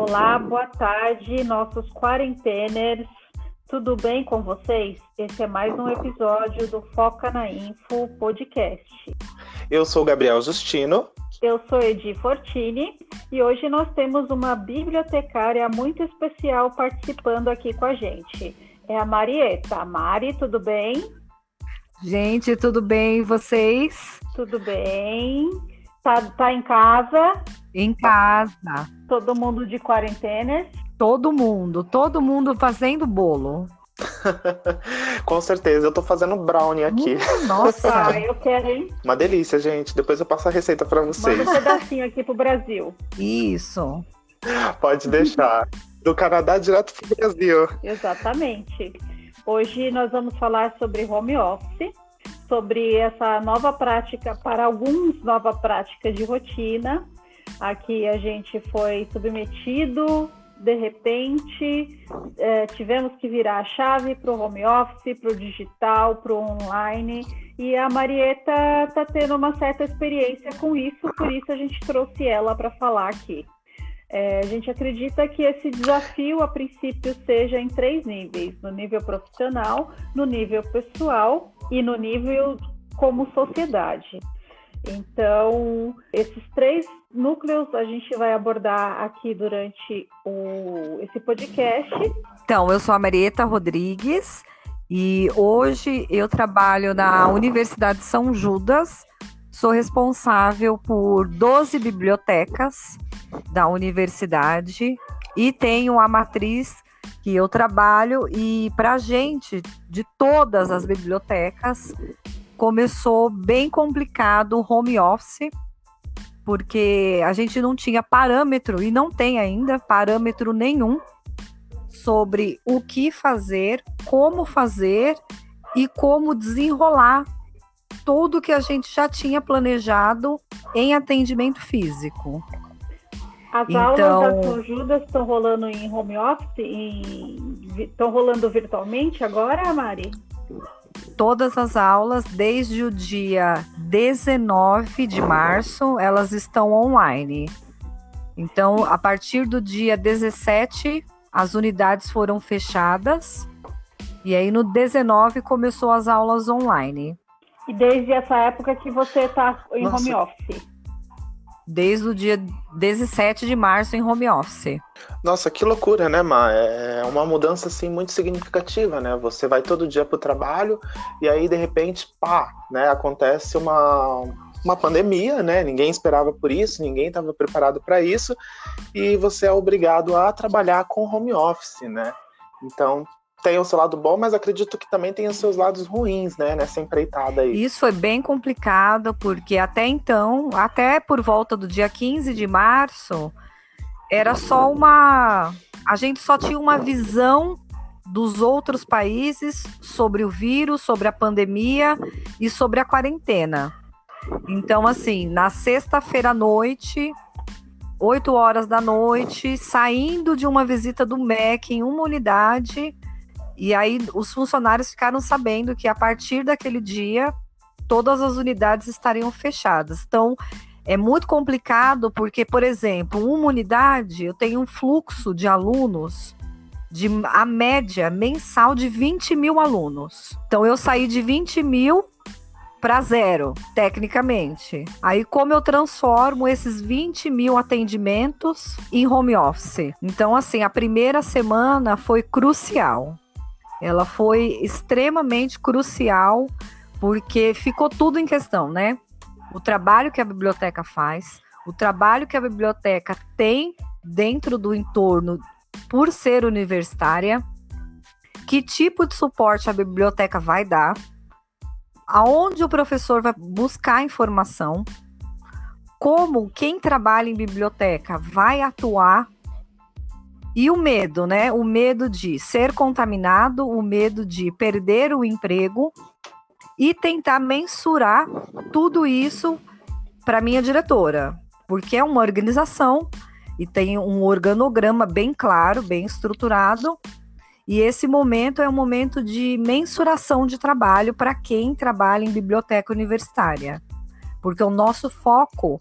Olá, boa tarde, nossos quarenteners. Tudo bem com vocês? Esse é mais um episódio do Foca na Info podcast. Eu sou Gabriel Justino. Eu sou Edi Fortini e hoje nós temos uma bibliotecária muito especial participando aqui com a gente. É a Marieta. Mari, tudo bem? Gente, tudo bem? E vocês? Tudo bem. Tá, tá em casa? Em casa. Todo mundo de quarentena? Todo mundo, todo mundo fazendo bolo. Com certeza, eu tô fazendo brownie aqui. Hum, nossa, ah, eu quero, hein? Uma delícia, gente. Depois eu passo a receita para vocês. Manda um pedacinho aqui pro Brasil. Isso. Pode deixar. Do Canadá direto pro Brasil. Exatamente. Hoje nós vamos falar sobre home office sobre essa nova prática, para alguns, nova prática de rotina. Aqui a gente foi submetido, de repente, é, tivemos que virar a chave para o home office, para o digital, para o online. E a Marieta está tendo uma certa experiência com isso, por isso a gente trouxe ela para falar aqui. É, a gente acredita que esse desafio, a princípio, seja em três níveis: no nível profissional, no nível pessoal e no nível como sociedade. Então, esses três núcleos a gente vai abordar aqui durante o, esse podcast. Então, eu sou a Marieta Rodrigues e hoje eu trabalho na Universidade de São Judas. Sou responsável por 12 bibliotecas da universidade e tenho a matriz que eu trabalho e para a gente de todas as bibliotecas começou bem complicado o home office porque a gente não tinha parâmetro e não tem ainda parâmetro nenhum sobre o que fazer, como fazer e como desenrolar tudo que a gente já tinha planejado em atendimento físico. As então... aulas da São Judas estão rolando em home office? Estão rolando virtualmente agora, Mari? Todas as aulas, desde o dia 19 de março, elas estão online. Então, a partir do dia 17, as unidades foram fechadas. E aí, no 19, começou as aulas online. E desde essa época que você está em Nossa. home office? Desde o dia 17 de março em home office. Nossa, que loucura, né, Ma? É uma mudança assim muito significativa, né? Você vai todo dia para o trabalho e aí de repente, pá, né, acontece uma uma pandemia, né? Ninguém esperava por isso, ninguém estava preparado para isso e você é obrigado a trabalhar com home office, né? Então, tem o seu lado bom, mas acredito que também tem os seus lados ruins, né, nessa empreitada aí. Isso foi bem complicado, porque até então, até por volta do dia 15 de março, era só uma. A gente só tinha uma visão dos outros países sobre o vírus, sobre a pandemia e sobre a quarentena. Então, assim, na sexta-feira à noite, 8 horas da noite, saindo de uma visita do MEC em uma unidade, e aí os funcionários ficaram sabendo que a partir daquele dia todas as unidades estariam fechadas. Então é muito complicado porque, por exemplo, uma unidade eu tenho um fluxo de alunos de a média mensal de 20 mil alunos. Então eu saí de 20 mil para zero, tecnicamente. Aí, como eu transformo esses 20 mil atendimentos em home office? Então, assim, a primeira semana foi crucial. Ela foi extremamente crucial porque ficou tudo em questão, né? O trabalho que a biblioteca faz, o trabalho que a biblioteca tem dentro do entorno por ser universitária, que tipo de suporte a biblioteca vai dar, aonde o professor vai buscar informação, como quem trabalha em biblioteca vai atuar e o medo, né? O medo de ser contaminado, o medo de perder o emprego e tentar mensurar tudo isso para minha diretora, porque é uma organização e tem um organograma bem claro, bem estruturado. E esse momento é um momento de mensuração de trabalho para quem trabalha em biblioteca universitária, porque o nosso foco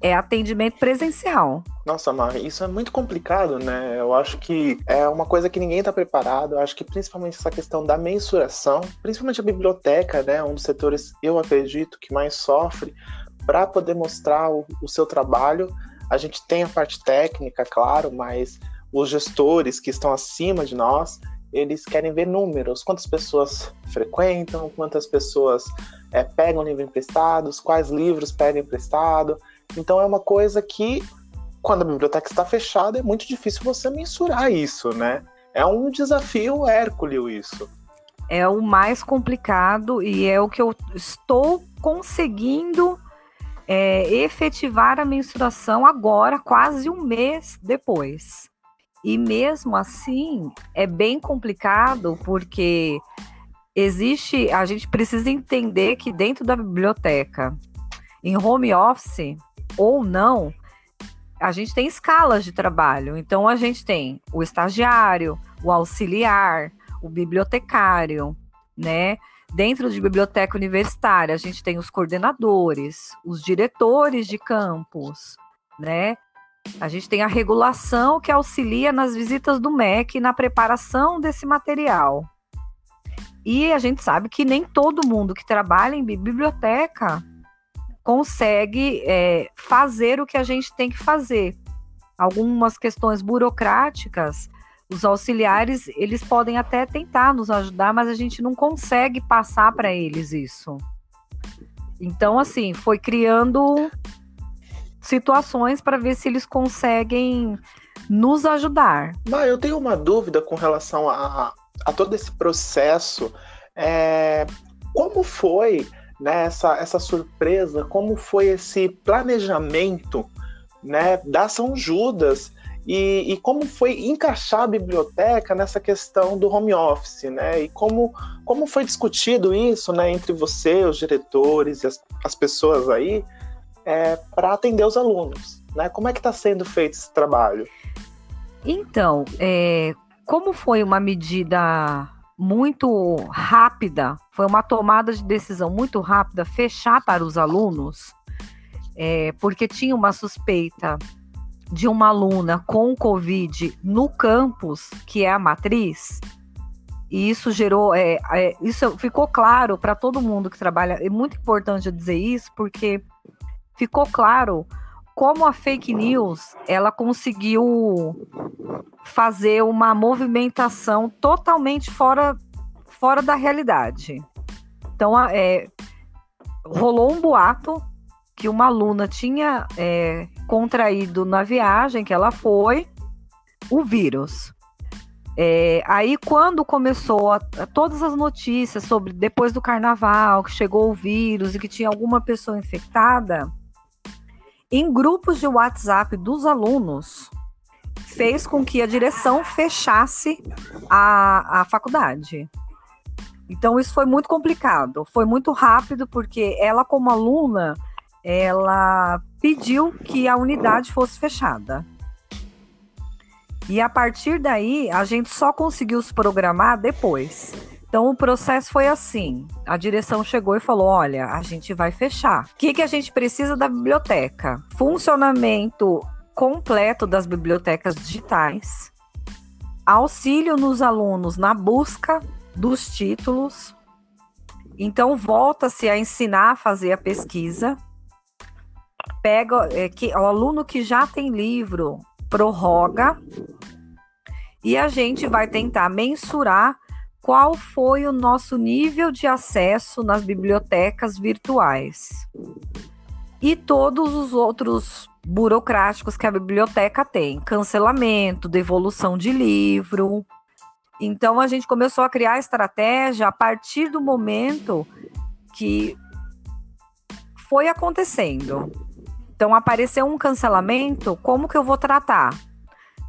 é atendimento presencial. Nossa, Mar, isso é muito complicado, né? Eu acho que é uma coisa que ninguém está preparado. Eu acho que principalmente essa questão da mensuração, principalmente a biblioteca, né? Um dos setores, eu acredito, que mais sofre para poder mostrar o, o seu trabalho. A gente tem a parte técnica, claro, mas os gestores que estão acima de nós, eles querem ver números, quantas pessoas frequentam, quantas pessoas é, pegam livro emprestados, quais livros pegam emprestado. Então é uma coisa que, quando a biblioteca está fechada, é muito difícil você mensurar isso, né? É um desafio hércules isso. É o mais complicado e é o que eu estou conseguindo é, efetivar a mensuração agora, quase um mês depois. E mesmo assim, é bem complicado porque existe, a gente precisa entender que dentro da biblioteca, em home office ou não, a gente tem escalas de trabalho. Então a gente tem o estagiário, o auxiliar, o bibliotecário, né? Dentro de biblioteca universitária, a gente tem os coordenadores, os diretores de campus, né? A gente tem a regulação que auxilia nas visitas do MEC na preparação desse material. E a gente sabe que nem todo mundo que trabalha em biblioteca consegue é, fazer o que a gente tem que fazer. Algumas questões burocráticas, os auxiliares, eles podem até tentar nos ajudar, mas a gente não consegue passar para eles isso. Então, assim, foi criando situações para ver se eles conseguem nos ajudar. Mas eu tenho uma dúvida com relação a, a todo esse processo. É, como foi né, essa, essa surpresa? Como foi esse planejamento né, da São Judas? E, e, como foi encaixar a biblioteca nessa questão do home office, né? E como, como foi discutido isso, né, entre você, os diretores e as, as pessoas aí, é, para atender os alunos. Né? Como é que está sendo feito esse trabalho? Então, é, como foi uma medida muito rápida, foi uma tomada de decisão muito rápida fechar para os alunos, é, porque tinha uma suspeita de uma aluna com Covid no campus, que é a matriz, e isso gerou, é, é, isso ficou claro para todo mundo que trabalha. É muito importante eu dizer isso, porque ficou claro como a fake news ela conseguiu fazer uma movimentação totalmente fora, fora da realidade. Então, é, rolou um boato que uma aluna tinha é, contraído na viagem que ela foi o vírus. É, aí, quando começou a, a, todas as notícias sobre depois do carnaval, que chegou o vírus e que tinha alguma pessoa infectada, em grupos de WhatsApp dos alunos, fez com que a direção fechasse a, a faculdade. Então, isso foi muito complicado, foi muito rápido, porque ela, como aluna, ela pediu que a unidade fosse fechada. E a partir daí, a gente só conseguiu se programar depois. Então o processo foi assim: a direção chegou e falou: olha, a gente vai fechar. O que, que a gente precisa da biblioteca? Funcionamento completo das bibliotecas digitais, auxílio nos alunos na busca dos títulos. Então volta-se a ensinar a fazer a pesquisa. Pega é, que, o aluno que já tem livro prorroga e a gente vai tentar mensurar qual foi o nosso nível de acesso nas bibliotecas virtuais e todos os outros burocráticos que a biblioteca tem, cancelamento, devolução de livro. Então a gente começou a criar estratégia a partir do momento que foi acontecendo. Então apareceu um cancelamento, como que eu vou tratar?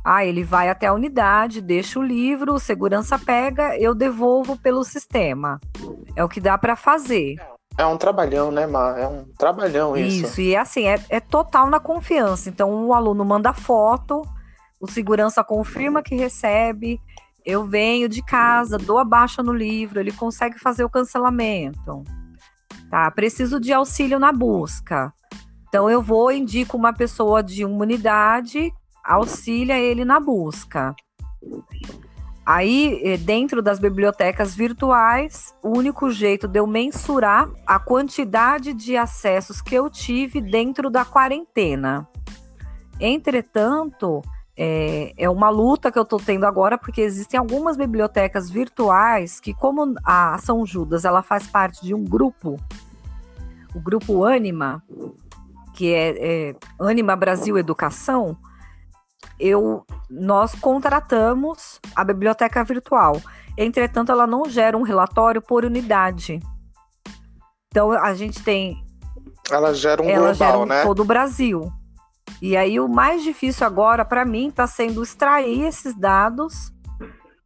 Ah, ele vai até a unidade, deixa o livro, segurança pega, eu devolvo pelo sistema. É o que dá para fazer. É um trabalhão, né, Mar? É um trabalhão isso. Isso, e assim, é, é total na confiança. Então, o aluno manda foto, o segurança confirma que recebe, eu venho de casa, dou a baixa no livro, ele consegue fazer o cancelamento. Tá, preciso de auxílio na busca. Então eu vou indico uma pessoa de uma unidade, auxilia ele na busca. Aí, eh, dentro das bibliotecas virtuais, o único jeito de eu mensurar a quantidade de acessos que eu tive dentro da quarentena. Entretanto, é, é uma luta que eu estou tendo agora, porque existem algumas bibliotecas virtuais que, como a São Judas ela faz parte de um grupo, o grupo Anima, que é, é Anima Brasil Educação, eu nós contratamos a biblioteca virtual. Entretanto, ela não gera um relatório por unidade. Então a gente tem ela gera um ela global, gera um, né? todo o Brasil. E aí o mais difícil agora para mim está sendo extrair esses dados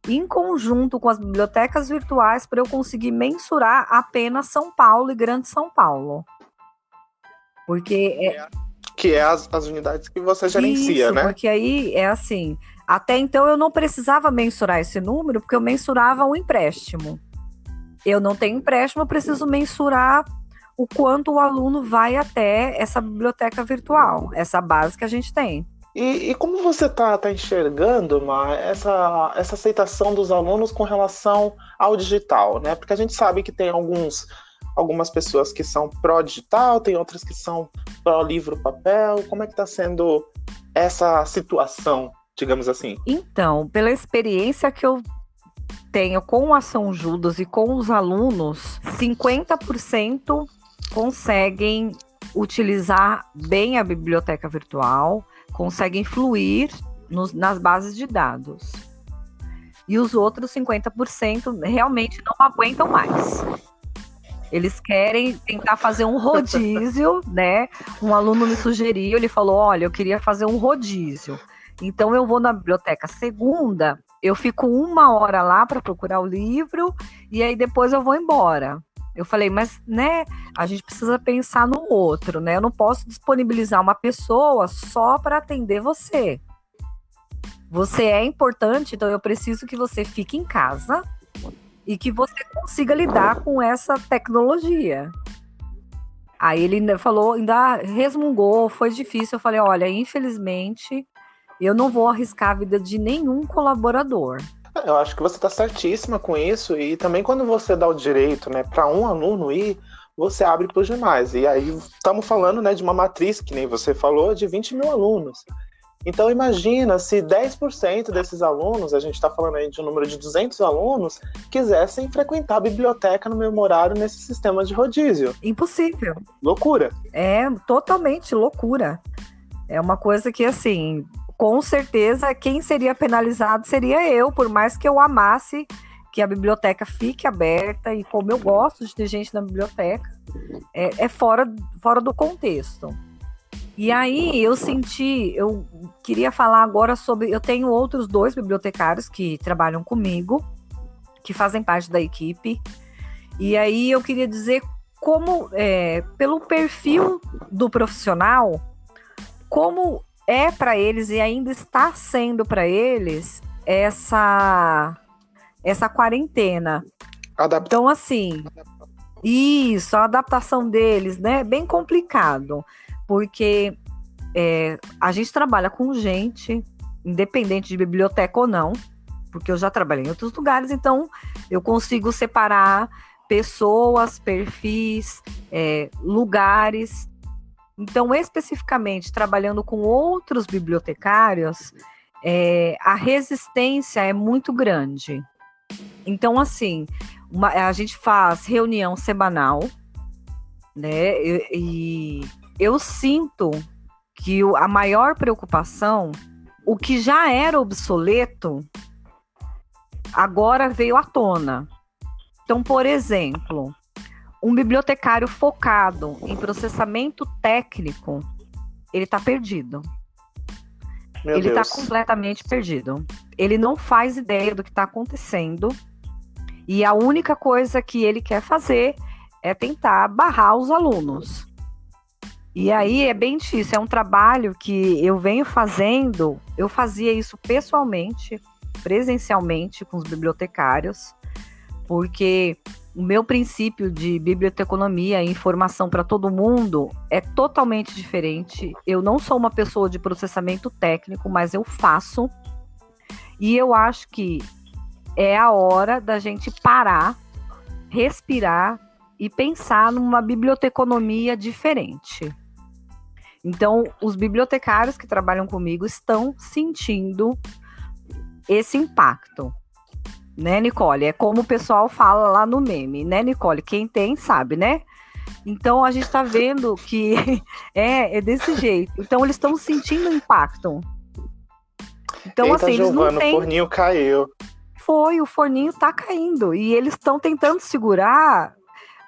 em conjunto com as bibliotecas virtuais para eu conseguir mensurar apenas São Paulo e Grande São Paulo. Porque é, que é as, as unidades que você gerencia, Isso, né? Porque aí é assim. Até então eu não precisava mensurar esse número, porque eu mensurava o um empréstimo. Eu não tenho empréstimo, eu preciso mensurar o quanto o aluno vai até essa biblioteca virtual, essa base que a gente tem. E, e como você está tá enxergando, Ma, essa, essa aceitação dos alunos com relação ao digital, né? Porque a gente sabe que tem alguns algumas pessoas que são pró-digital, tem outras que são pró-livro-papel. Como é que está sendo essa situação, digamos assim? Então, pela experiência que eu tenho com a São Judas e com os alunos, 50% conseguem utilizar bem a biblioteca virtual, conseguem fluir nos, nas bases de dados. E os outros 50% realmente não aguentam mais. Eles querem tentar fazer um rodízio, né? Um aluno me sugeriu, ele falou: olha, eu queria fazer um rodízio. Então eu vou na biblioteca segunda, eu fico uma hora lá para procurar o livro e aí depois eu vou embora. Eu falei, mas né, a gente precisa pensar no outro, né? Eu não posso disponibilizar uma pessoa só para atender você. Você é importante, então eu preciso que você fique em casa e que você consiga lidar com essa tecnologia. Aí ele falou, ainda resmungou, foi difícil. Eu falei: olha, infelizmente, eu não vou arriscar a vida de nenhum colaborador. Eu acho que você está certíssima com isso, e também quando você dá o direito né, para um aluno ir, você abre para os demais. E aí estamos falando né, de uma matriz, que nem você falou, de 20 mil alunos. Então imagina se 10% desses alunos, a gente está falando aí de um número de 200 alunos, quisessem frequentar a biblioteca no mesmo horário nesse sistema de rodízio. Impossível. Loucura. É totalmente loucura. É uma coisa que assim, com certeza quem seria penalizado seria eu, por mais que eu amasse que a biblioteca fique aberta e como eu gosto de ter gente na biblioteca, é, é fora, fora do contexto. E aí eu senti, eu queria falar agora sobre. Eu tenho outros dois bibliotecários que trabalham comigo, que fazem parte da equipe. E aí eu queria dizer como, é, pelo perfil do profissional, como é para eles e ainda está sendo para eles essa essa quarentena. Adapta então assim, isso, a adaptação deles, né, é bem complicado porque é, a gente trabalha com gente, independente de biblioteca ou não, porque eu já trabalhei em outros lugares, então eu consigo separar pessoas, perfis, é, lugares. Então, especificamente trabalhando com outros bibliotecários, é, a resistência é muito grande. Então, assim, uma, a gente faz reunião semanal, né? E, e eu sinto que a maior preocupação, o que já era obsoleto, agora veio à tona. Então, por exemplo, um bibliotecário focado em processamento técnico, ele está perdido. Meu ele está completamente perdido. Ele não faz ideia do que está acontecendo. E a única coisa que ele quer fazer é tentar barrar os alunos. E aí é bem difícil, é um trabalho que eu venho fazendo, eu fazia isso pessoalmente, presencialmente com os bibliotecários, porque o meu princípio de biblioteconomia e informação para todo mundo é totalmente diferente. Eu não sou uma pessoa de processamento técnico, mas eu faço. E eu acho que é a hora da gente parar, respirar e pensar numa biblioteconomia diferente. Então, os bibliotecários que trabalham comigo estão sentindo esse impacto. Né, Nicole? É como o pessoal fala lá no meme, né, Nicole? Quem tem sabe, né? Então a gente está vendo que é, é desse jeito. Então eles estão sentindo impacto. Então, Eita, assim, Giovana, eles não têm... o forninho caiu. Foi, o forninho tá caindo. E eles estão tentando segurar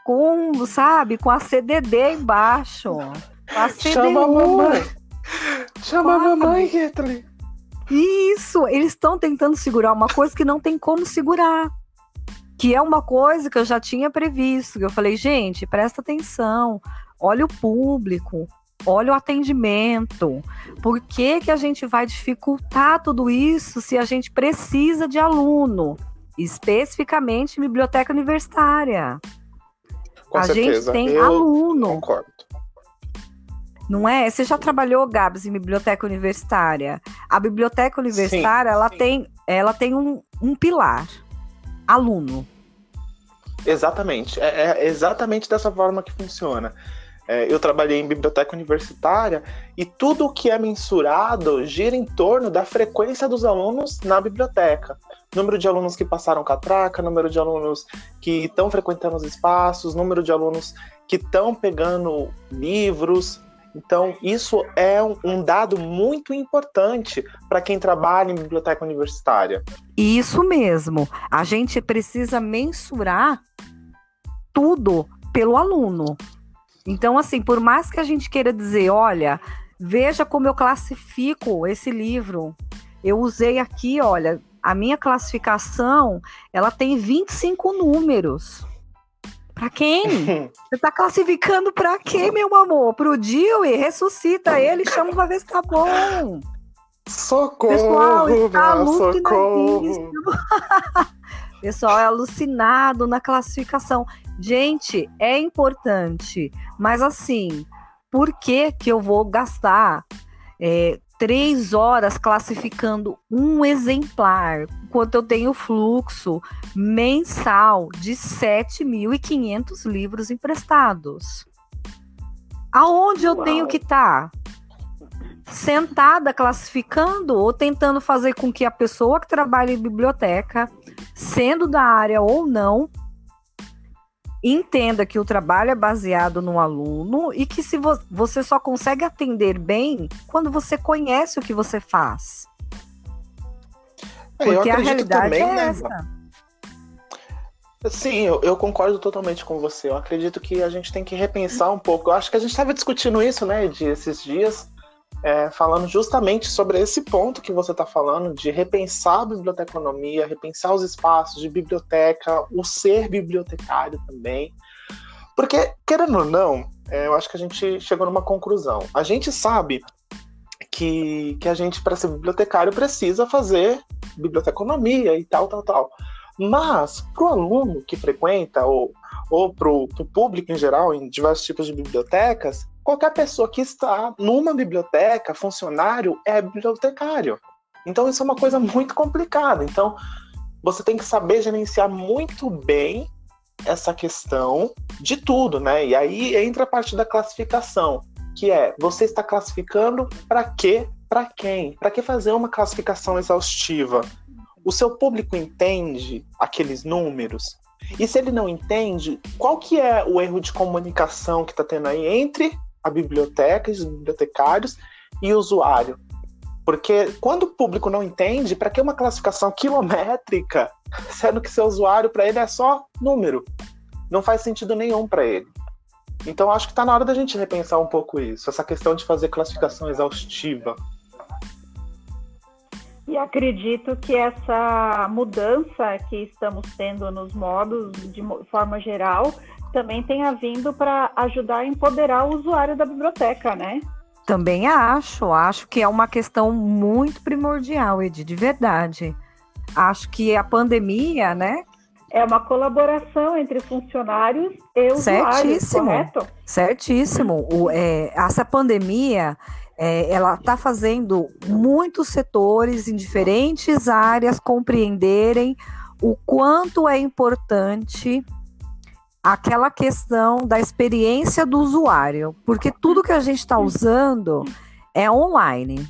com, sabe, com a CDD embaixo. CDU. Chama a mamãe. Chama a mamãe, Kathleen. Isso, eles estão tentando segurar uma coisa que não tem como segurar. Que é uma coisa que eu já tinha previsto. Que eu falei, gente, presta atenção, olha o público, olha o atendimento. Por que, que a gente vai dificultar tudo isso se a gente precisa de aluno? Especificamente em biblioteca universitária. Com a certeza. gente tem eu aluno. Concordo não é? Você já trabalhou, Gabs, em biblioteca universitária? A biblioteca universitária, sim, ela, sim. Tem, ela tem um, um pilar, aluno. Exatamente, é, é, exatamente dessa forma que funciona. É, eu trabalhei em biblioteca universitária e tudo o que é mensurado gira em torno da frequência dos alunos na biblioteca. Número de alunos que passaram catraca, número de alunos que estão frequentando os espaços, número de alunos que estão pegando livros, então, isso é um, dado muito importante para quem trabalha em biblioteca universitária. Isso mesmo. A gente precisa mensurar tudo pelo aluno. Então, assim, por mais que a gente queira dizer, olha, veja como eu classifico esse livro. Eu usei aqui, olha, a minha classificação, ela tem 25 números. Pra quem? Você tá classificando pra quem, meu amor? Pro Dewey? Ressuscita ele, chama pra ver se tá bom. Socorro, Pessoal, está alucinadíssimo. Pessoal é alucinado na classificação. Gente, é importante, mas assim, por que que eu vou gastar é, três horas classificando um exemplar, enquanto eu tenho fluxo mensal de 7.500 livros emprestados. Aonde eu Uau. tenho que estar? Tá? Sentada classificando ou tentando fazer com que a pessoa que trabalha em biblioteca, sendo da área ou não, entenda que o trabalho é baseado no aluno e que se vo você só consegue atender bem quando você conhece o que você faz. É, Porque a realidade também, é né, essa. Sim, eu, eu, concordo totalmente com você. Eu acredito que a gente tem que repensar um pouco. Eu acho que a gente estava discutindo isso, né, de esses dias, é, falando justamente sobre esse ponto que você está falando, de repensar a biblioteconomia, repensar os espaços de biblioteca, o ser bibliotecário também. Porque, querendo ou não, é, eu acho que a gente chegou numa conclusão. A gente sabe que, que a gente, para ser bibliotecário, precisa fazer biblioteconomia e tal, tal, tal. Mas, para o aluno que frequenta, ou, ou para o público em geral, em diversos tipos de bibliotecas, qualquer pessoa que está numa biblioteca, funcionário, é bibliotecário. Então isso é uma coisa muito complicada. Então você tem que saber gerenciar muito bem essa questão de tudo, né? E aí entra a parte da classificação, que é você está classificando para quê, para quem? Para que fazer uma classificação exaustiva? O seu público entende aqueles números? E se ele não entende, qual que é o erro de comunicação que está tendo aí entre a biblioteca, os bibliotecários e usuário. Porque quando o público não entende, para que uma classificação quilométrica, sendo que seu usuário para ele é só número? Não faz sentido nenhum para ele. Então acho que está na hora da gente repensar um pouco isso, essa questão de fazer classificação exaustiva. E acredito que essa mudança que estamos tendo nos modos, de forma geral, também tenha vindo para ajudar a empoderar o usuário da biblioteca, né? Também acho, acho que é uma questão muito primordial, Edi, de verdade. Acho que a pandemia, né, é uma colaboração entre funcionários e usuários, Certíssimo. correto? Certíssimo. O, é, essa pandemia, é, ela está fazendo muitos setores em diferentes áreas compreenderem o quanto é importante aquela questão da experiência do usuário, porque tudo que a gente está usando é online.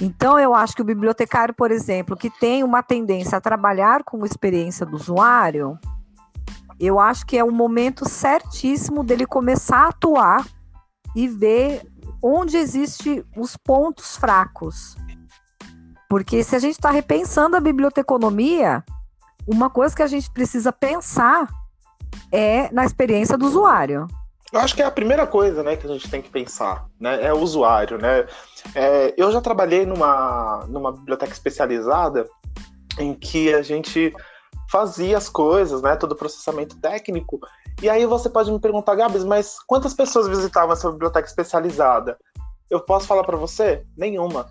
Então, eu acho que o bibliotecário, por exemplo, que tem uma tendência a trabalhar com experiência do usuário, eu acho que é o momento certíssimo dele começar a atuar e ver onde existem os pontos fracos. Porque se a gente está repensando a biblioteconomia, uma coisa que a gente precisa pensar é na experiência do usuário. Eu acho que é a primeira coisa, né, que a gente tem que pensar, né, é o usuário, né. É, eu já trabalhei numa, numa biblioteca especializada em que a gente fazia as coisas, né, todo o processamento técnico. E aí você pode me perguntar, Gabs, mas quantas pessoas visitavam essa biblioteca especializada? Eu posso falar para você? Nenhuma.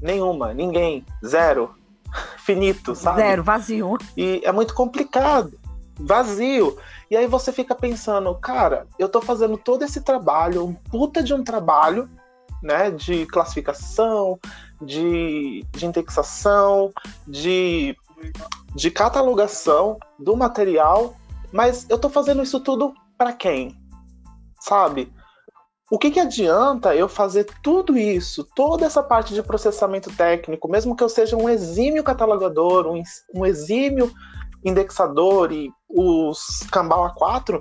Nenhuma, ninguém, zero. Finito, sabe? Zero, vazio. E é muito complicado, vazio. E aí você fica pensando, cara, eu tô fazendo todo esse trabalho, um puta de um trabalho, né, de classificação, de, de indexação, de, de catalogação do material, mas eu tô fazendo isso tudo para quem? Sabe? O que, que adianta eu fazer tudo isso, toda essa parte de processamento técnico, mesmo que eu seja um exímio catalogador, um, um exímio indexador e os Cambau A4?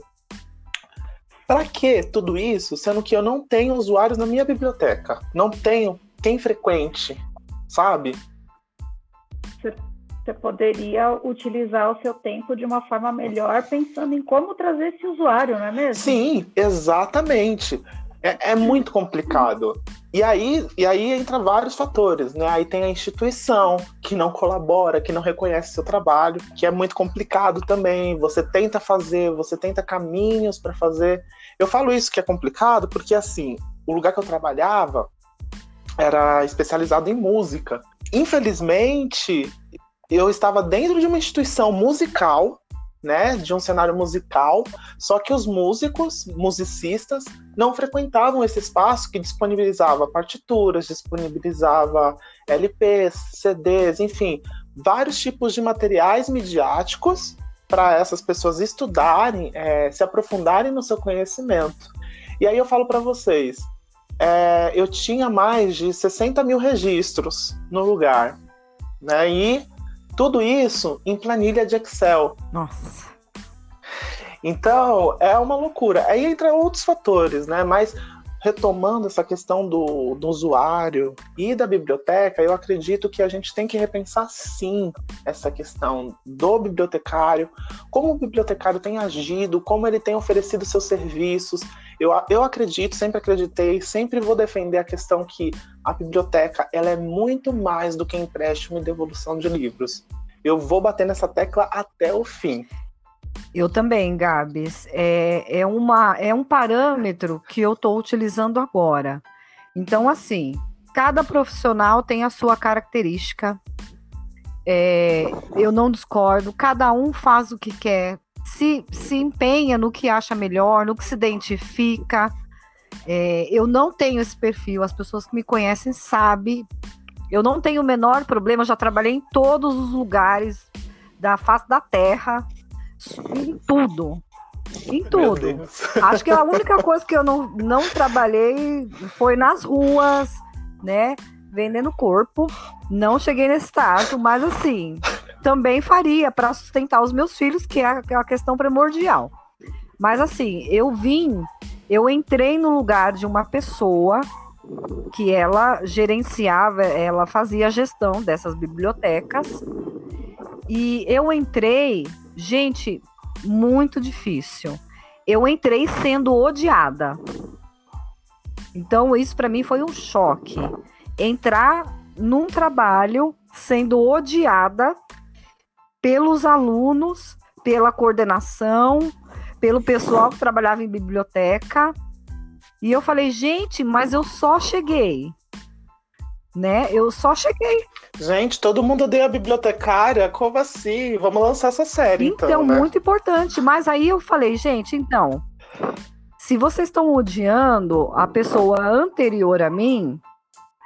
Para que tudo isso, sendo que eu não tenho usuários na minha biblioteca? Não tenho quem frequente, sabe? Você poderia utilizar o seu tempo de uma forma melhor, pensando em como trazer esse usuário, não é mesmo? Sim, exatamente. É, é, muito complicado. E aí, e aí entra vários fatores, né? Aí tem a instituição que não colabora, que não reconhece seu trabalho, que é muito complicado também. Você tenta fazer, você tenta caminhos para fazer. Eu falo isso que é complicado porque assim, o lugar que eu trabalhava era especializado em música. Infelizmente, eu estava dentro de uma instituição musical né, de um cenário musical, só que os músicos, musicistas, não frequentavam esse espaço que disponibilizava partituras, disponibilizava LPs, CDs, enfim, vários tipos de materiais midiáticos para essas pessoas estudarem, é, se aprofundarem no seu conhecimento. E aí eu falo para vocês, é, eu tinha mais de 60 mil registros no lugar, né? E tudo isso em planilha de Excel. Nossa. Então, é uma loucura. Aí entra outros fatores, né? Mas retomando essa questão do, do usuário e da biblioteca, eu acredito que a gente tem que repensar sim essa questão do bibliotecário, como o bibliotecário tem agido, como ele tem oferecido seus serviços. Eu, eu acredito, sempre acreditei, sempre vou defender a questão que a biblioteca ela é muito mais do que empréstimo e devolução de livros. Eu vou bater nessa tecla até o fim. Eu também, Gabs. É, é, uma, é um parâmetro que eu estou utilizando agora. Então, assim, cada profissional tem a sua característica. É, eu não discordo, cada um faz o que quer, se, se empenha no que acha melhor, no que se identifica. É, eu não tenho esse perfil, as pessoas que me conhecem sabem. Eu não tenho o menor problema, já trabalhei em todos os lugares da face da terra em tudo. Em tudo. Acho que a única coisa que eu não, não trabalhei foi nas ruas, né? Vendendo corpo. Não cheguei nesse estágio, mas assim, também faria para sustentar os meus filhos, que é a, é a questão primordial. Mas assim, eu vim, eu entrei no lugar de uma pessoa que ela gerenciava, ela fazia a gestão dessas bibliotecas. E eu entrei Gente, muito difícil. Eu entrei sendo odiada. Então, isso para mim foi um choque. Entrar num trabalho sendo odiada pelos alunos, pela coordenação, pelo pessoal que trabalhava em biblioteca. E eu falei, gente, mas eu só cheguei. Né? Eu só cheguei. Gente, todo mundo odeia a bibliotecária, como assim? Vamos lançar essa série, então. Então, né? muito importante. Mas aí eu falei, gente, então, se vocês estão odiando a pessoa anterior a mim,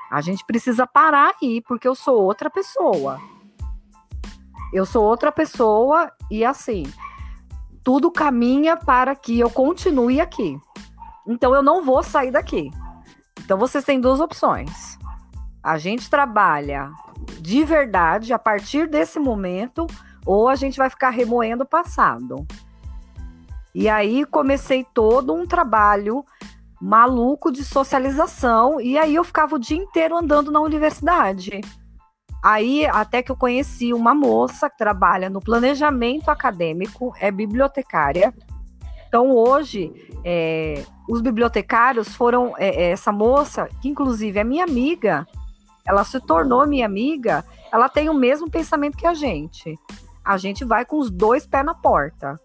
a gente precisa parar aí, porque eu sou outra pessoa. Eu sou outra pessoa e assim, tudo caminha para que eu continue aqui. Então eu não vou sair daqui. Então vocês têm duas opções. A gente trabalha de verdade a partir desse momento ou a gente vai ficar remoendo o passado. E aí comecei todo um trabalho maluco de socialização e aí eu ficava o dia inteiro andando na universidade. Aí até que eu conheci uma moça que trabalha no planejamento acadêmico, é bibliotecária. Então hoje é, os bibliotecários foram é, essa moça, que inclusive é minha amiga, ela se tornou minha amiga, ela tem o mesmo pensamento que a gente. A gente vai com os dois pés na porta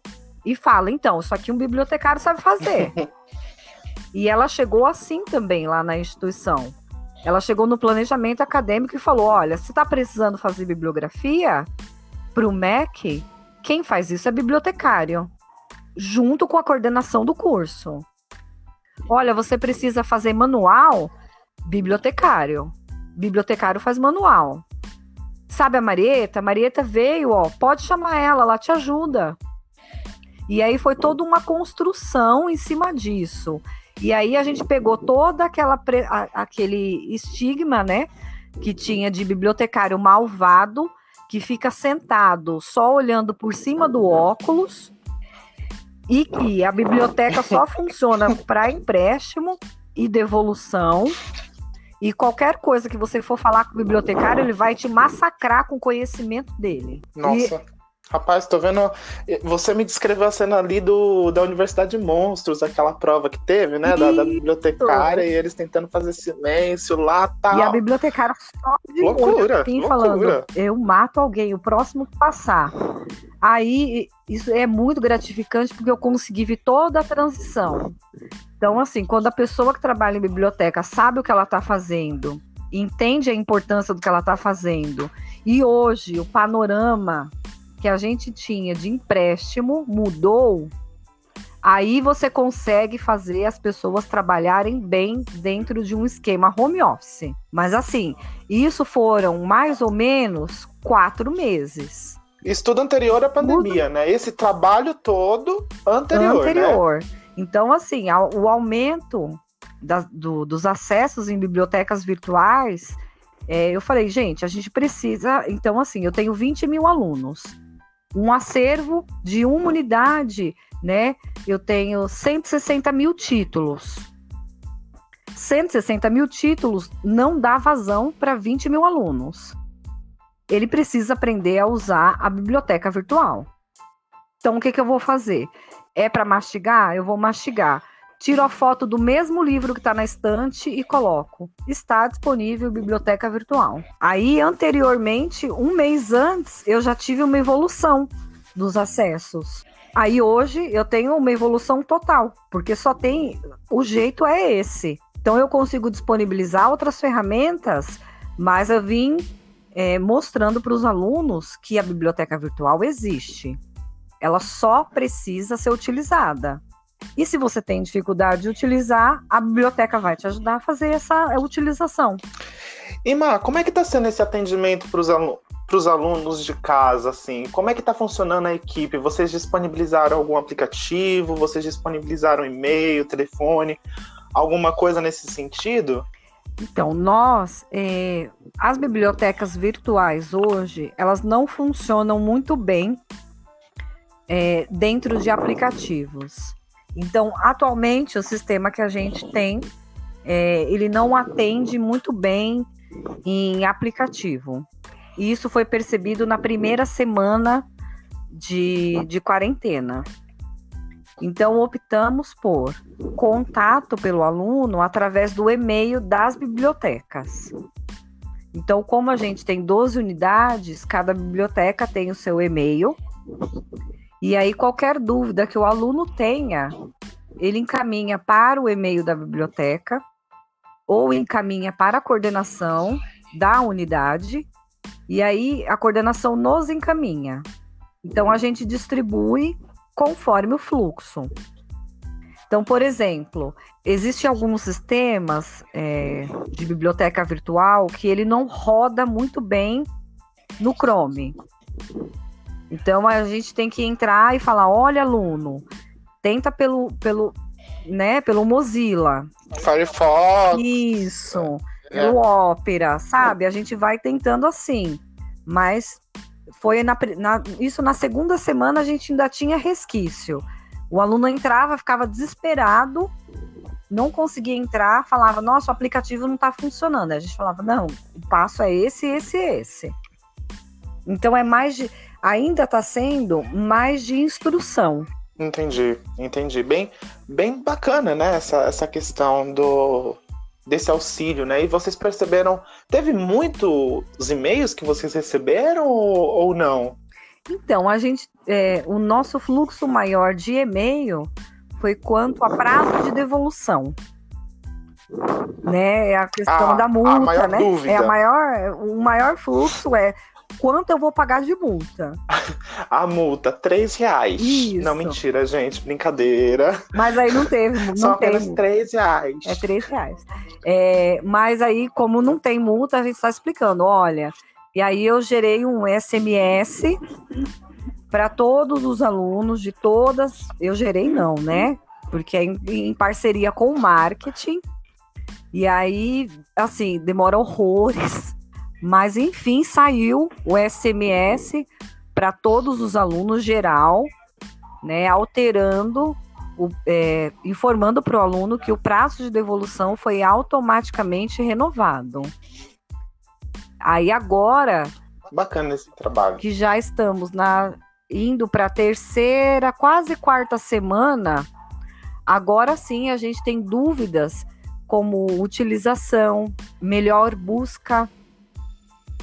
e fala, então, isso aqui um bibliotecário sabe fazer. e ela chegou assim também lá na instituição. Ela chegou no planejamento acadêmico e falou: olha, se está precisando fazer bibliografia para o MEC, quem faz isso é bibliotecário, junto com a coordenação do curso. Olha, você precisa fazer manual, bibliotecário bibliotecário faz manual. Sabe a Marieta? A Marieta veio, ó, pode chamar ela, ela te ajuda. E aí foi toda uma construção em cima disso. E aí a gente pegou toda aquela aquele estigma, né, que tinha de bibliotecário malvado que fica sentado só olhando por cima do óculos e que a biblioteca só funciona para empréstimo e devolução e qualquer coisa que você for falar com o bibliotecário, ele vai te massacrar com o conhecimento dele. Nossa. Rapaz, tô vendo. Você me descreveu a cena ali do, da Universidade de Monstros, aquela prova que teve, né? Da, da, bibliotecária, e eles tentando fazer silêncio lá tal. E a bibliotecária só de loucura, assim, loucura. falando: eu mato alguém, o próximo que passar. Aí isso é muito gratificante porque eu consegui ver toda a transição. Então, assim, quando a pessoa que trabalha em biblioteca sabe o que ela está fazendo, entende a importância do que ela está fazendo, e hoje o panorama que a gente tinha de empréstimo mudou, aí você consegue fazer as pessoas trabalharem bem dentro de um esquema home office. Mas assim, isso foram mais ou menos quatro meses. Isso tudo anterior à pandemia, tudo... né? Esse trabalho todo anterior. Né? Anterior. Né? Então, assim, o aumento da, do, dos acessos em bibliotecas virtuais, é, eu falei, gente, a gente precisa. Então, assim, eu tenho 20 mil alunos, um acervo de uma unidade, né? Eu tenho 160 mil títulos. 160 mil títulos não dá vazão para 20 mil alunos. Ele precisa aprender a usar a biblioteca virtual. Então, o que, que eu vou fazer? É para mastigar? Eu vou mastigar. Tiro a foto do mesmo livro que está na estante e coloco. Está disponível biblioteca virtual. Aí, anteriormente, um mês antes, eu já tive uma evolução dos acessos. Aí hoje eu tenho uma evolução total, porque só tem. O jeito é esse. Então eu consigo disponibilizar outras ferramentas, mas eu vim é, mostrando para os alunos que a biblioteca virtual existe. Ela só precisa ser utilizada. E se você tem dificuldade de utilizar, a biblioteca vai te ajudar a fazer essa utilização. E Má, como é que está sendo esse atendimento para os alunos? para os alunos de casa, assim, como é que está funcionando a equipe? Vocês disponibilizaram algum aplicativo? Vocês disponibilizaram e-mail, telefone, alguma coisa nesse sentido? Então, nós, é, as bibliotecas virtuais hoje, elas não funcionam muito bem é, dentro de aplicativos. Então, atualmente, o sistema que a gente tem, é, ele não atende muito bem em aplicativo. E isso foi percebido na primeira semana de, de quarentena. Então, optamos por contato pelo aluno através do e-mail das bibliotecas. Então, como a gente tem 12 unidades, cada biblioteca tem o seu e-mail e aí, qualquer dúvida que o aluno tenha, ele encaminha para o e-mail da biblioteca ou encaminha para a coordenação da unidade e aí a coordenação nos encaminha. Então a gente distribui conforme o fluxo. Então, por exemplo, existem alguns sistemas é, de biblioteca virtual que ele não roda muito bem no Chrome. Então a gente tem que entrar e falar, olha, aluno, tenta pelo, pelo, né, pelo Mozilla. Firefox. Isso. É. Pelo Opera, sabe? A gente vai tentando assim. Mas foi na, na, isso na segunda semana a gente ainda tinha resquício. O aluno entrava, ficava desesperado, não conseguia entrar, falava, nossa, o aplicativo não está funcionando. a gente falava, não, o passo é esse, esse e esse. Então é mais de. Ainda está sendo mais de instrução. Entendi, entendi. Bem, bem bacana, né? Essa, essa questão do desse auxílio, né? E vocês perceberam, teve muitos e-mails que vocês receberam ou, ou não? Então, a gente, é, o nosso fluxo maior de e-mail foi quanto a prazo de devolução. Né, é a questão a, da multa, né? Dúvida. É a maior, o maior fluxo é quanto eu vou pagar de multa. A multa, três reais. Isso. Não, mentira, gente, brincadeira. Mas aí não teve, não Só tem. apenas três reais. É três reais. É, mas aí, como não tem multa, a gente está explicando, olha. E aí eu gerei um SMS para todos os alunos de todas. Eu gerei não, né? Porque é em, em parceria com o marketing. E aí, assim, demora horrores mas enfim, saiu o SMS para todos os alunos geral, né, alterando, o, é, informando para o aluno que o prazo de devolução foi automaticamente renovado. Aí agora. Bacana esse trabalho. Que já estamos na, indo para a terceira, quase quarta semana. Agora sim a gente tem dúvidas como utilização, melhor busca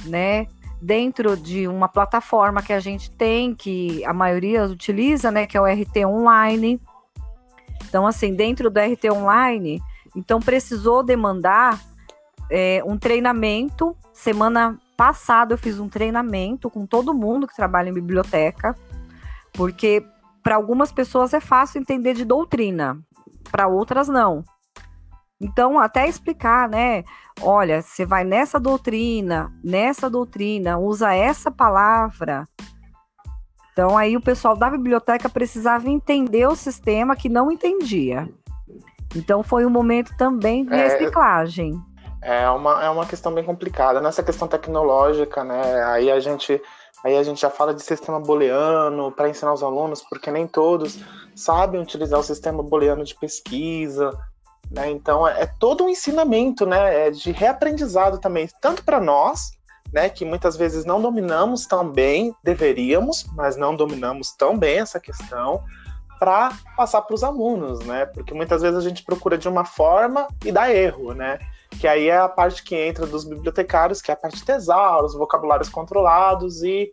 né? Dentro de uma plataforma que a gente tem, que a maioria utiliza, né? Que é o RT Online. Então, assim, dentro do RT Online, então precisou demandar é, um treinamento. Semana passada eu fiz um treinamento com todo mundo que trabalha em biblioteca, porque para algumas pessoas é fácil entender de doutrina, para outras não. Então, até explicar, né? Olha, você vai nessa doutrina, nessa doutrina, usa essa palavra. Então, aí o pessoal da biblioteca precisava entender o sistema que não entendia. Então, foi um momento também de é, reciclagem. É uma, é uma questão bem complicada. Nessa questão tecnológica, né? Aí a gente, aí a gente já fala de sistema booleano para ensinar os alunos, porque nem todos sabem utilizar o sistema booleano de pesquisa, né? Então é, é, todo um ensinamento, né? É de reaprendizado também, tanto para nós, né? Que muitas vezes não dominamos tão bem, deveríamos, mas não dominamos tão bem essa questão, para passar para os alunos, né? Porque muitas vezes a gente procura de uma forma e dá erro, né? Que aí é a parte que entra dos bibliotecários, que é a parte de tesauros, vocabulários controlados e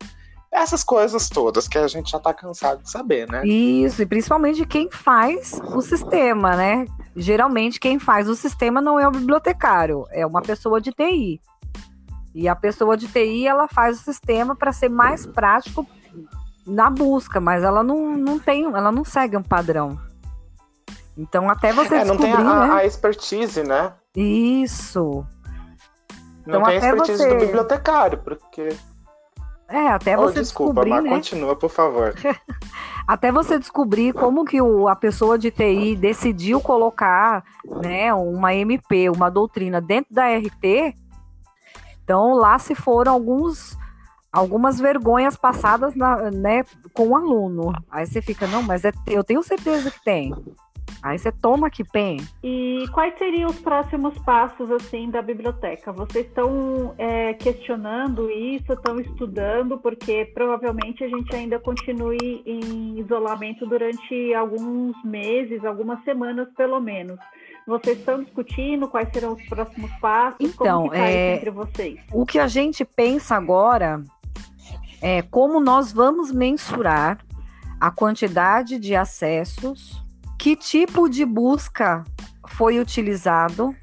essas coisas todas que a gente já está cansado de saber, né? Isso, e principalmente quem faz o sistema, né? Geralmente quem faz o sistema não é o bibliotecário, é uma pessoa de TI. E a pessoa de TI ela faz o sistema para ser mais prático na busca, mas ela não, não tem, ela não segue um padrão. Então até você é, não tem a, né? a expertise, né? Isso. Não então, tem a expertise você... do bibliotecário, porque é, até oh, você desculpa, descobrir, né? continua, por favor. até você descobrir como que o, a pessoa de TI decidiu colocar, né, uma MP, uma doutrina dentro da RT. Então lá se foram alguns algumas vergonhas passadas na, né, com o aluno. Aí você fica, não, mas é, eu tenho certeza que tem. Aí você toma que pen. E quais seriam os próximos passos assim da biblioteca? Vocês estão é, questionando isso, estão estudando, porque provavelmente a gente ainda continue em isolamento durante alguns meses, algumas semanas pelo menos. Vocês estão discutindo quais serão os próximos passos? Então, Como que tá é, entre vocês? O que a gente pensa agora é como nós vamos mensurar a quantidade de acessos que tipo de busca foi utilizado,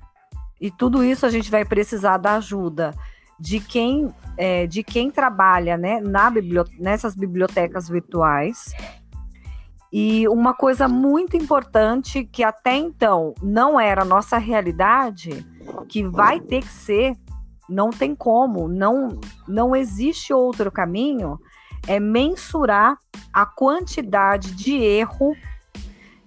e tudo isso a gente vai precisar da ajuda de quem é, de quem trabalha né, na biblioteca, nessas bibliotecas virtuais. E uma coisa muito importante que até então não era nossa realidade, que vai ter que ser, não tem como, não, não existe outro caminho, é mensurar a quantidade de erro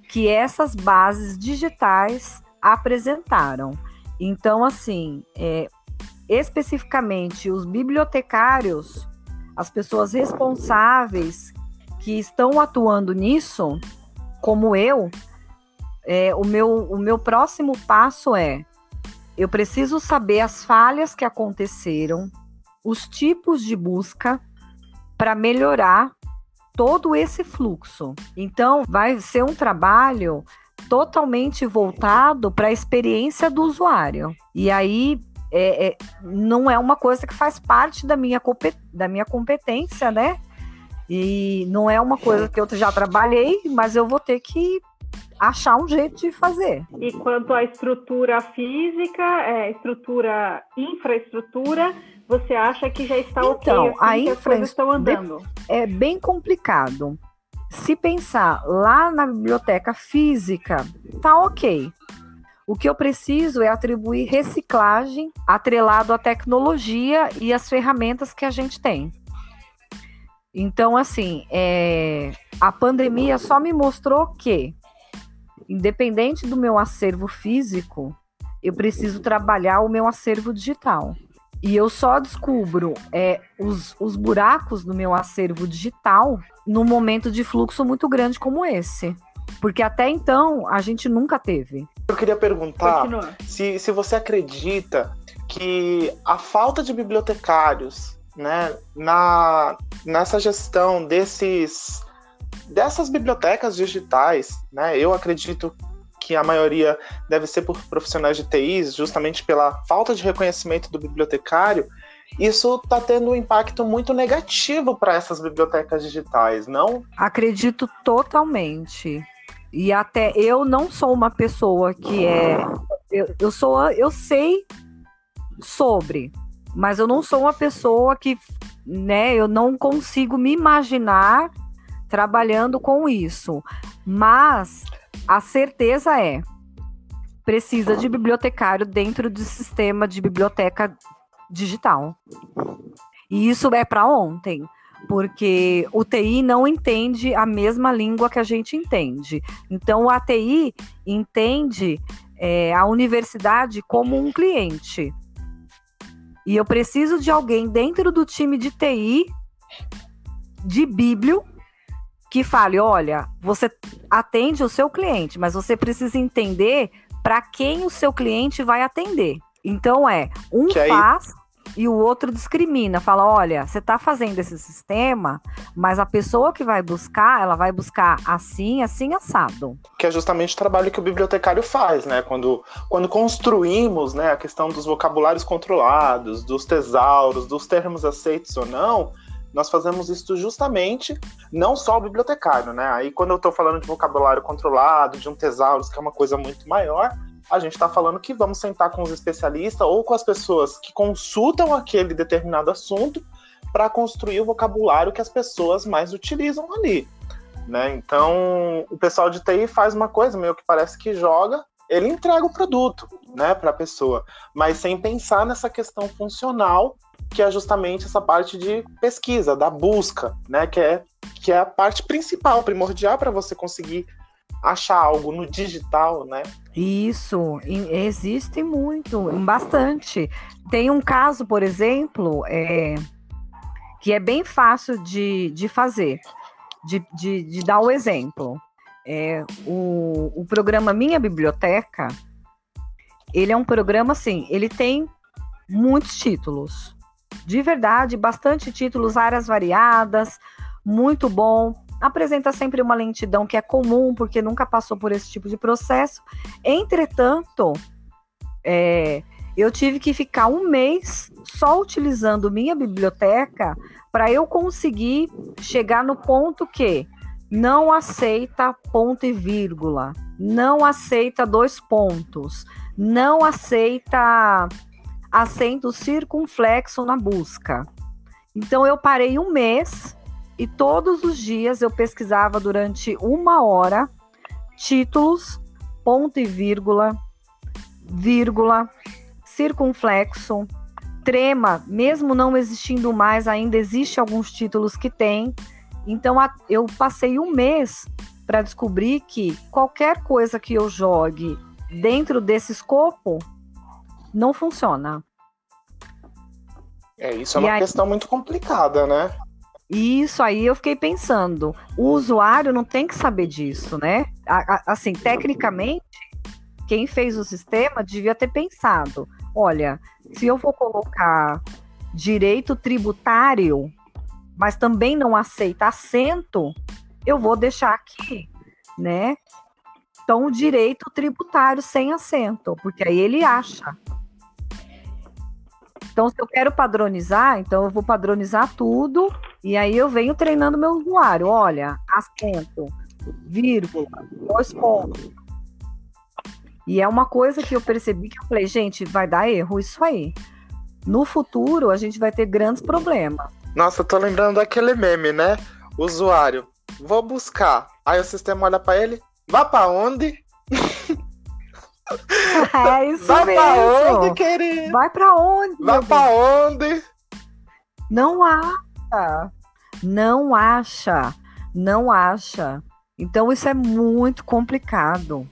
que essas bases digitais apresentaram. Então, assim, é, especificamente os bibliotecários, as pessoas responsáveis que estão atuando nisso, como eu, é, o, meu, o meu próximo passo é: eu preciso saber as falhas que aconteceram, os tipos de busca, para melhorar todo esse fluxo. Então, vai ser um trabalho totalmente voltado para a experiência do usuário. E aí, é, é, não é uma coisa que faz parte da minha, da minha competência, né? E não é uma coisa que eu já trabalhei, mas eu vou ter que achar um jeito de fazer. E quanto à estrutura física, é, estrutura, infraestrutura, você acha que já está então, ok? Então, assim, a infraestrutura estão andando? É bem complicado. Se pensar lá na biblioteca física, tá ok. O que eu preciso é atribuir reciclagem atrelado à tecnologia e às ferramentas que a gente tem. Então, assim, é, a pandemia só me mostrou que, independente do meu acervo físico, eu preciso trabalhar o meu acervo digital. E eu só descubro é, os, os buracos no meu acervo digital num momento de fluxo muito grande como esse. Porque até então a gente nunca teve. Eu queria perguntar se, se você acredita que a falta de bibliotecários né, na, nessa gestão desses dessas bibliotecas digitais, né, eu acredito que a maioria deve ser por profissionais de TI, justamente pela falta de reconhecimento do bibliotecário, isso está tendo um impacto muito negativo para essas bibliotecas digitais, não? Acredito totalmente. E até eu não sou uma pessoa que é. Eu, eu sou. Eu sei sobre, mas eu não sou uma pessoa que. Né, eu não consigo me imaginar trabalhando com isso. Mas a certeza é precisa de bibliotecário dentro do sistema de biblioteca digital. E isso é para ontem porque o TI não entende a mesma língua que a gente entende. Então, a TI entende é, a universidade como um cliente. E eu preciso de alguém dentro do time de TI, de Bíblio, que fale: olha, você atende o seu cliente, mas você precisa entender para quem o seu cliente vai atender. Então é um que faz e o outro discrimina, fala: olha, você está fazendo esse sistema, mas a pessoa que vai buscar, ela vai buscar assim, assim, assado. Que é justamente o trabalho que o bibliotecário faz, né? Quando, quando construímos né, a questão dos vocabulários controlados, dos tesauros, dos termos aceitos ou não, nós fazemos isso justamente, não só o bibliotecário, né? Aí quando eu estou falando de vocabulário controlado, de um tesauro, que é uma coisa muito maior, a gente está falando que vamos sentar com os especialistas ou com as pessoas que consultam aquele determinado assunto para construir o vocabulário que as pessoas mais utilizam ali. Né? Então, o pessoal de TI faz uma coisa meio que parece que joga, ele entrega o produto né, para a pessoa, mas sem pensar nessa questão funcional, que é justamente essa parte de pesquisa, da busca, né, que, é, que é a parte principal, primordial para você conseguir achar algo no digital, né? Isso, existe muito, bastante. Tem um caso, por exemplo, é, que é bem fácil de, de fazer, de, de, de dar o exemplo. É, o, o programa Minha Biblioteca, ele é um programa assim, ele tem muitos títulos. De verdade, bastante títulos, áreas variadas, muito bom apresenta sempre uma lentidão que é comum, porque nunca passou por esse tipo de processo. Entretanto, é, eu tive que ficar um mês só utilizando minha biblioteca para eu conseguir chegar no ponto que não aceita ponto e vírgula, não aceita dois pontos, não aceita acento circunflexo na busca. Então eu parei um mês e todos os dias eu pesquisava durante uma hora títulos, ponto e vírgula, vírgula, circunflexo, trema, mesmo não existindo mais, ainda existe alguns títulos que tem. Então eu passei um mês para descobrir que qualquer coisa que eu jogue dentro desse escopo não funciona. É, isso é uma aí, questão muito complicada, né? Isso aí eu fiquei pensando. O usuário não tem que saber disso, né? Assim, tecnicamente, quem fez o sistema devia ter pensado: olha, se eu vou colocar direito tributário, mas também não aceita assento, eu vou deixar aqui, né? Então, direito tributário sem assento, porque aí ele acha. Então, se eu quero padronizar, então eu vou padronizar tudo e aí eu venho treinando meu usuário. Olha, acento, vírgula, dois pontos. E é uma coisa que eu percebi que eu falei, gente, vai dar erro isso aí. No futuro, a gente vai ter grandes problemas. Nossa, eu tô lembrando daquele meme, né? Usuário, vou buscar. Aí o sistema olha para ele, vá para onde? É isso Vai mesmo. pra onde, querido? Vai pra onde? Vai pra onde? Não acha. Não acha. Não acha. Então isso é muito complicado.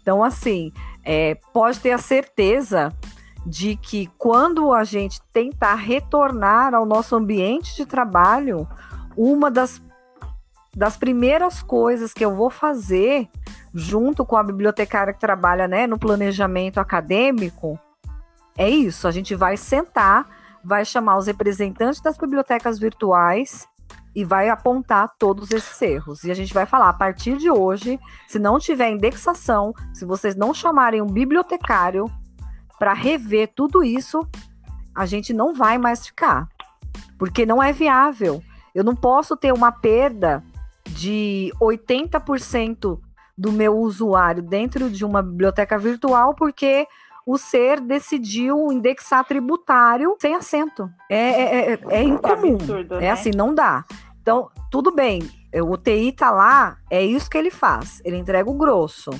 Então, assim, é, pode ter a certeza de que quando a gente tentar retornar ao nosso ambiente de trabalho, uma das, das primeiras coisas que eu vou fazer junto com a bibliotecária que trabalha né, no planejamento acadêmico, é isso. A gente vai sentar, vai chamar os representantes das bibliotecas virtuais e vai apontar todos esses erros. E a gente vai falar, a partir de hoje, se não tiver indexação, se vocês não chamarem um bibliotecário para rever tudo isso, a gente não vai mais ficar. Porque não é viável. Eu não posso ter uma perda de 80% do meu usuário dentro de uma biblioteca virtual, porque o ser decidiu indexar tributário sem assento. É, é, é, é incomum. Absurdo, é né? assim, não dá. Então, tudo bem, o TI tá lá, é isso que ele faz. Ele entrega o grosso.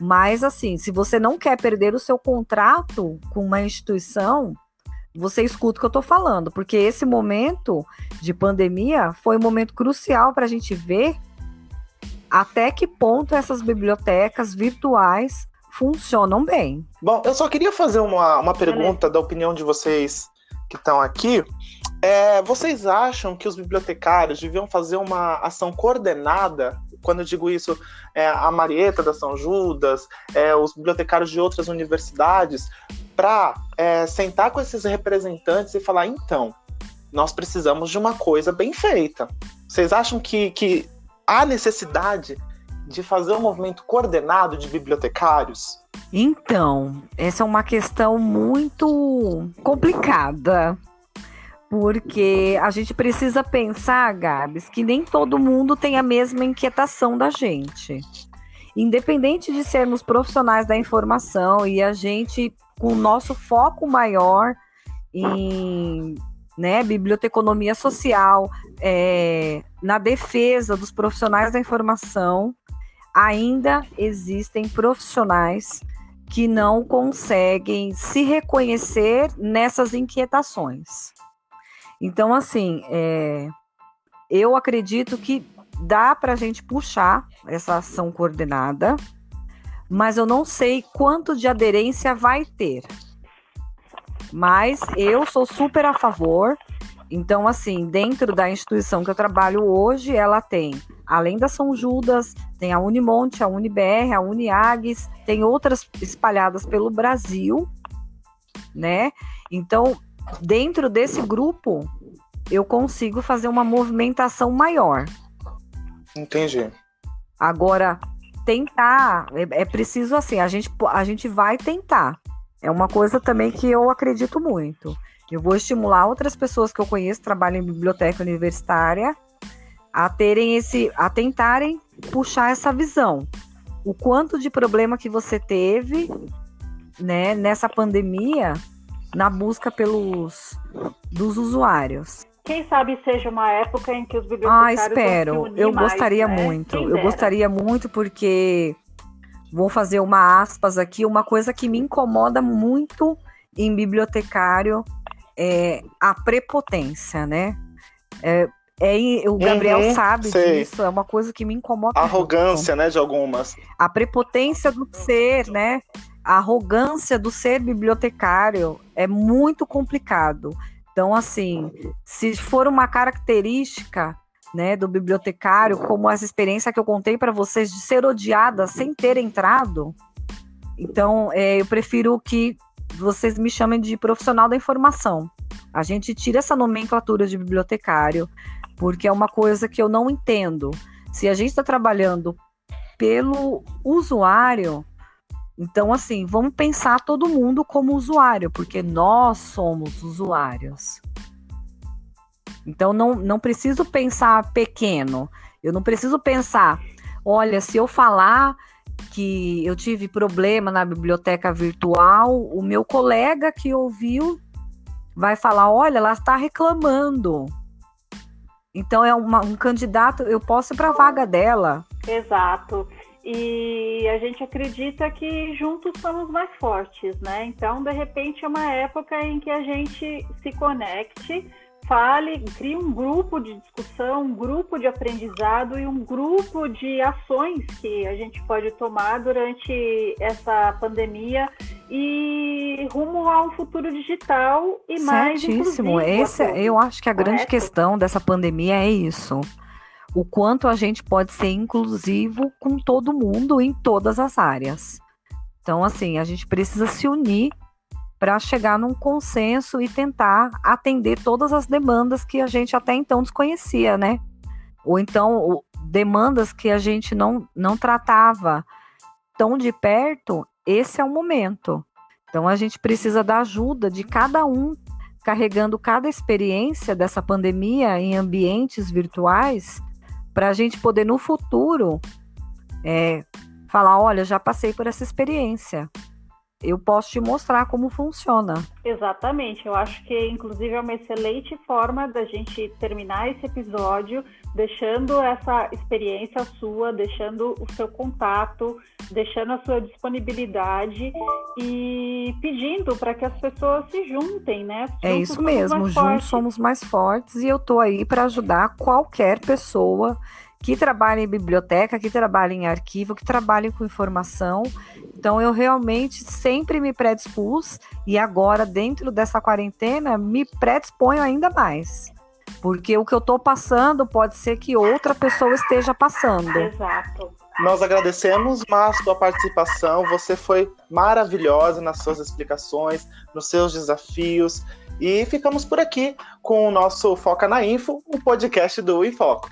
Mas, assim, se você não quer perder o seu contrato com uma instituição, você escuta o que eu estou falando, porque esse momento de pandemia foi um momento crucial para a gente ver até que ponto essas bibliotecas virtuais funcionam bem. Bom, eu só queria fazer uma, uma pergunta da opinião de vocês que estão aqui. É, vocês acham que os bibliotecários deviam fazer uma ação coordenada? Quando eu digo isso, é, a Marieta da São Judas, é, os bibliotecários de outras universidades, para é, sentar com esses representantes e falar: então, nós precisamos de uma coisa bem feita. Vocês acham que, que há necessidade de fazer um movimento coordenado de bibliotecários? Então, essa é uma questão muito complicada. Porque a gente precisa pensar, Gabs, que nem todo mundo tem a mesma inquietação da gente. Independente de sermos profissionais da informação e a gente com o nosso foco maior em né, biblioteconomia social, é, na defesa dos profissionais da informação, ainda existem profissionais que não conseguem se reconhecer nessas inquietações. Então, assim, é, eu acredito que dá para a gente puxar essa ação coordenada, mas eu não sei quanto de aderência vai ter. Mas eu sou super a favor. Então, assim, dentro da instituição que eu trabalho hoje, ela tem, além da São Judas, tem a Unimonte, a Unibr, a Uniags, tem outras espalhadas pelo Brasil, né? Então, dentro desse grupo, eu consigo fazer uma movimentação maior. Entendi. Agora, tentar, é, é preciso assim, a gente, a gente vai tentar. É uma coisa também que eu acredito muito. Eu vou estimular outras pessoas que eu conheço, trabalham em biblioteca universitária, a terem esse, a tentarem puxar essa visão. O quanto de problema que você teve, né, nessa pandemia na busca pelos dos usuários. Quem sabe seja uma época em que os bibliotecários Ah, espero. Eu mais, gostaria né? muito. Quem Eu dera. gostaria muito porque vou fazer uma aspas aqui, uma coisa que me incomoda muito em bibliotecário é a prepotência, né? É, é- o Gabriel Uhum, sabe sei. disso, é uma coisa que me incomoda A muito. arrogância, né, de algumas. a prepotência do ser, né? A arrogância do ser bibliotecário é muito complicado. Então, assim, se for uma característica, né, do bibliotecário, como essa experiência que eu contei para vocês de ser odiada sem ter entrado, então é, eu prefiro que vocês me chamem de profissional da informação. A gente tira essa nomenclatura de bibliotecário, porque é uma coisa que eu não entendo. Se a gente está trabalhando pelo usuário. Então, assim, vamos pensar todo mundo como usuário, porque nós somos usuários. Então, não, não preciso pensar pequeno. Eu não preciso pensar, olha, se eu falar que eu tive problema na biblioteca virtual, o meu colega que ouviu vai falar, olha, ela está reclamando. Então, é uma- um candidato, eu posso ir para a vaga dela. Exato. E a gente acredita que juntos somos mais fortes, né? Então, de repente, é uma época em que a gente se conecte, fale, crie um grupo de discussão, um grupo de aprendizado e um grupo de ações que a gente pode tomar durante essa pandemia e rumo a um futuro digital e mais Certíssimo. inclusivo a Esse, todos. eu acho que a grande correto? questão dessa pandemia é isso. O quanto a gente pode ser inclusivo com todo mundo em todas as áreas. Então, assim, a gente precisa se unir para chegar num consenso e tentar atender todas as demandas que a gente até então desconhecia, né? Ou então demandas que a gente não, não tratava tão de perto, esse é o momento. Então a gente precisa da ajuda de cada um carregando cada experiência dessa pandemia em ambientes virtuais para a gente poder no futuro é, falar, olha, já passei por essa experiência. Eu posso te mostrar como funciona. Exatamente, eu acho que inclusive é uma excelente forma da gente terminar esse episódio deixando essa experiência sua, deixando o seu contato, deixando a sua disponibilidade e pedindo para que as pessoas se juntem, né? É Juntos isso somos mesmo, juntos fortes. somos mais fortes e eu tô aí para ajudar qualquer pessoa que trabalha em biblioteca, que trabalha em arquivo, que trabalha com informação. Então eu realmente sempre me predispus e agora dentro dessa quarentena me predisponho ainda mais. Porque o que eu tô passando pode ser que outra pessoa esteja passando. Exato. Nós agradecemos, Mar, sua participação. Você foi maravilhosa nas suas explicações, nos seus desafios. E ficamos por aqui com o nosso Foca na Info, o podcast do Infoco.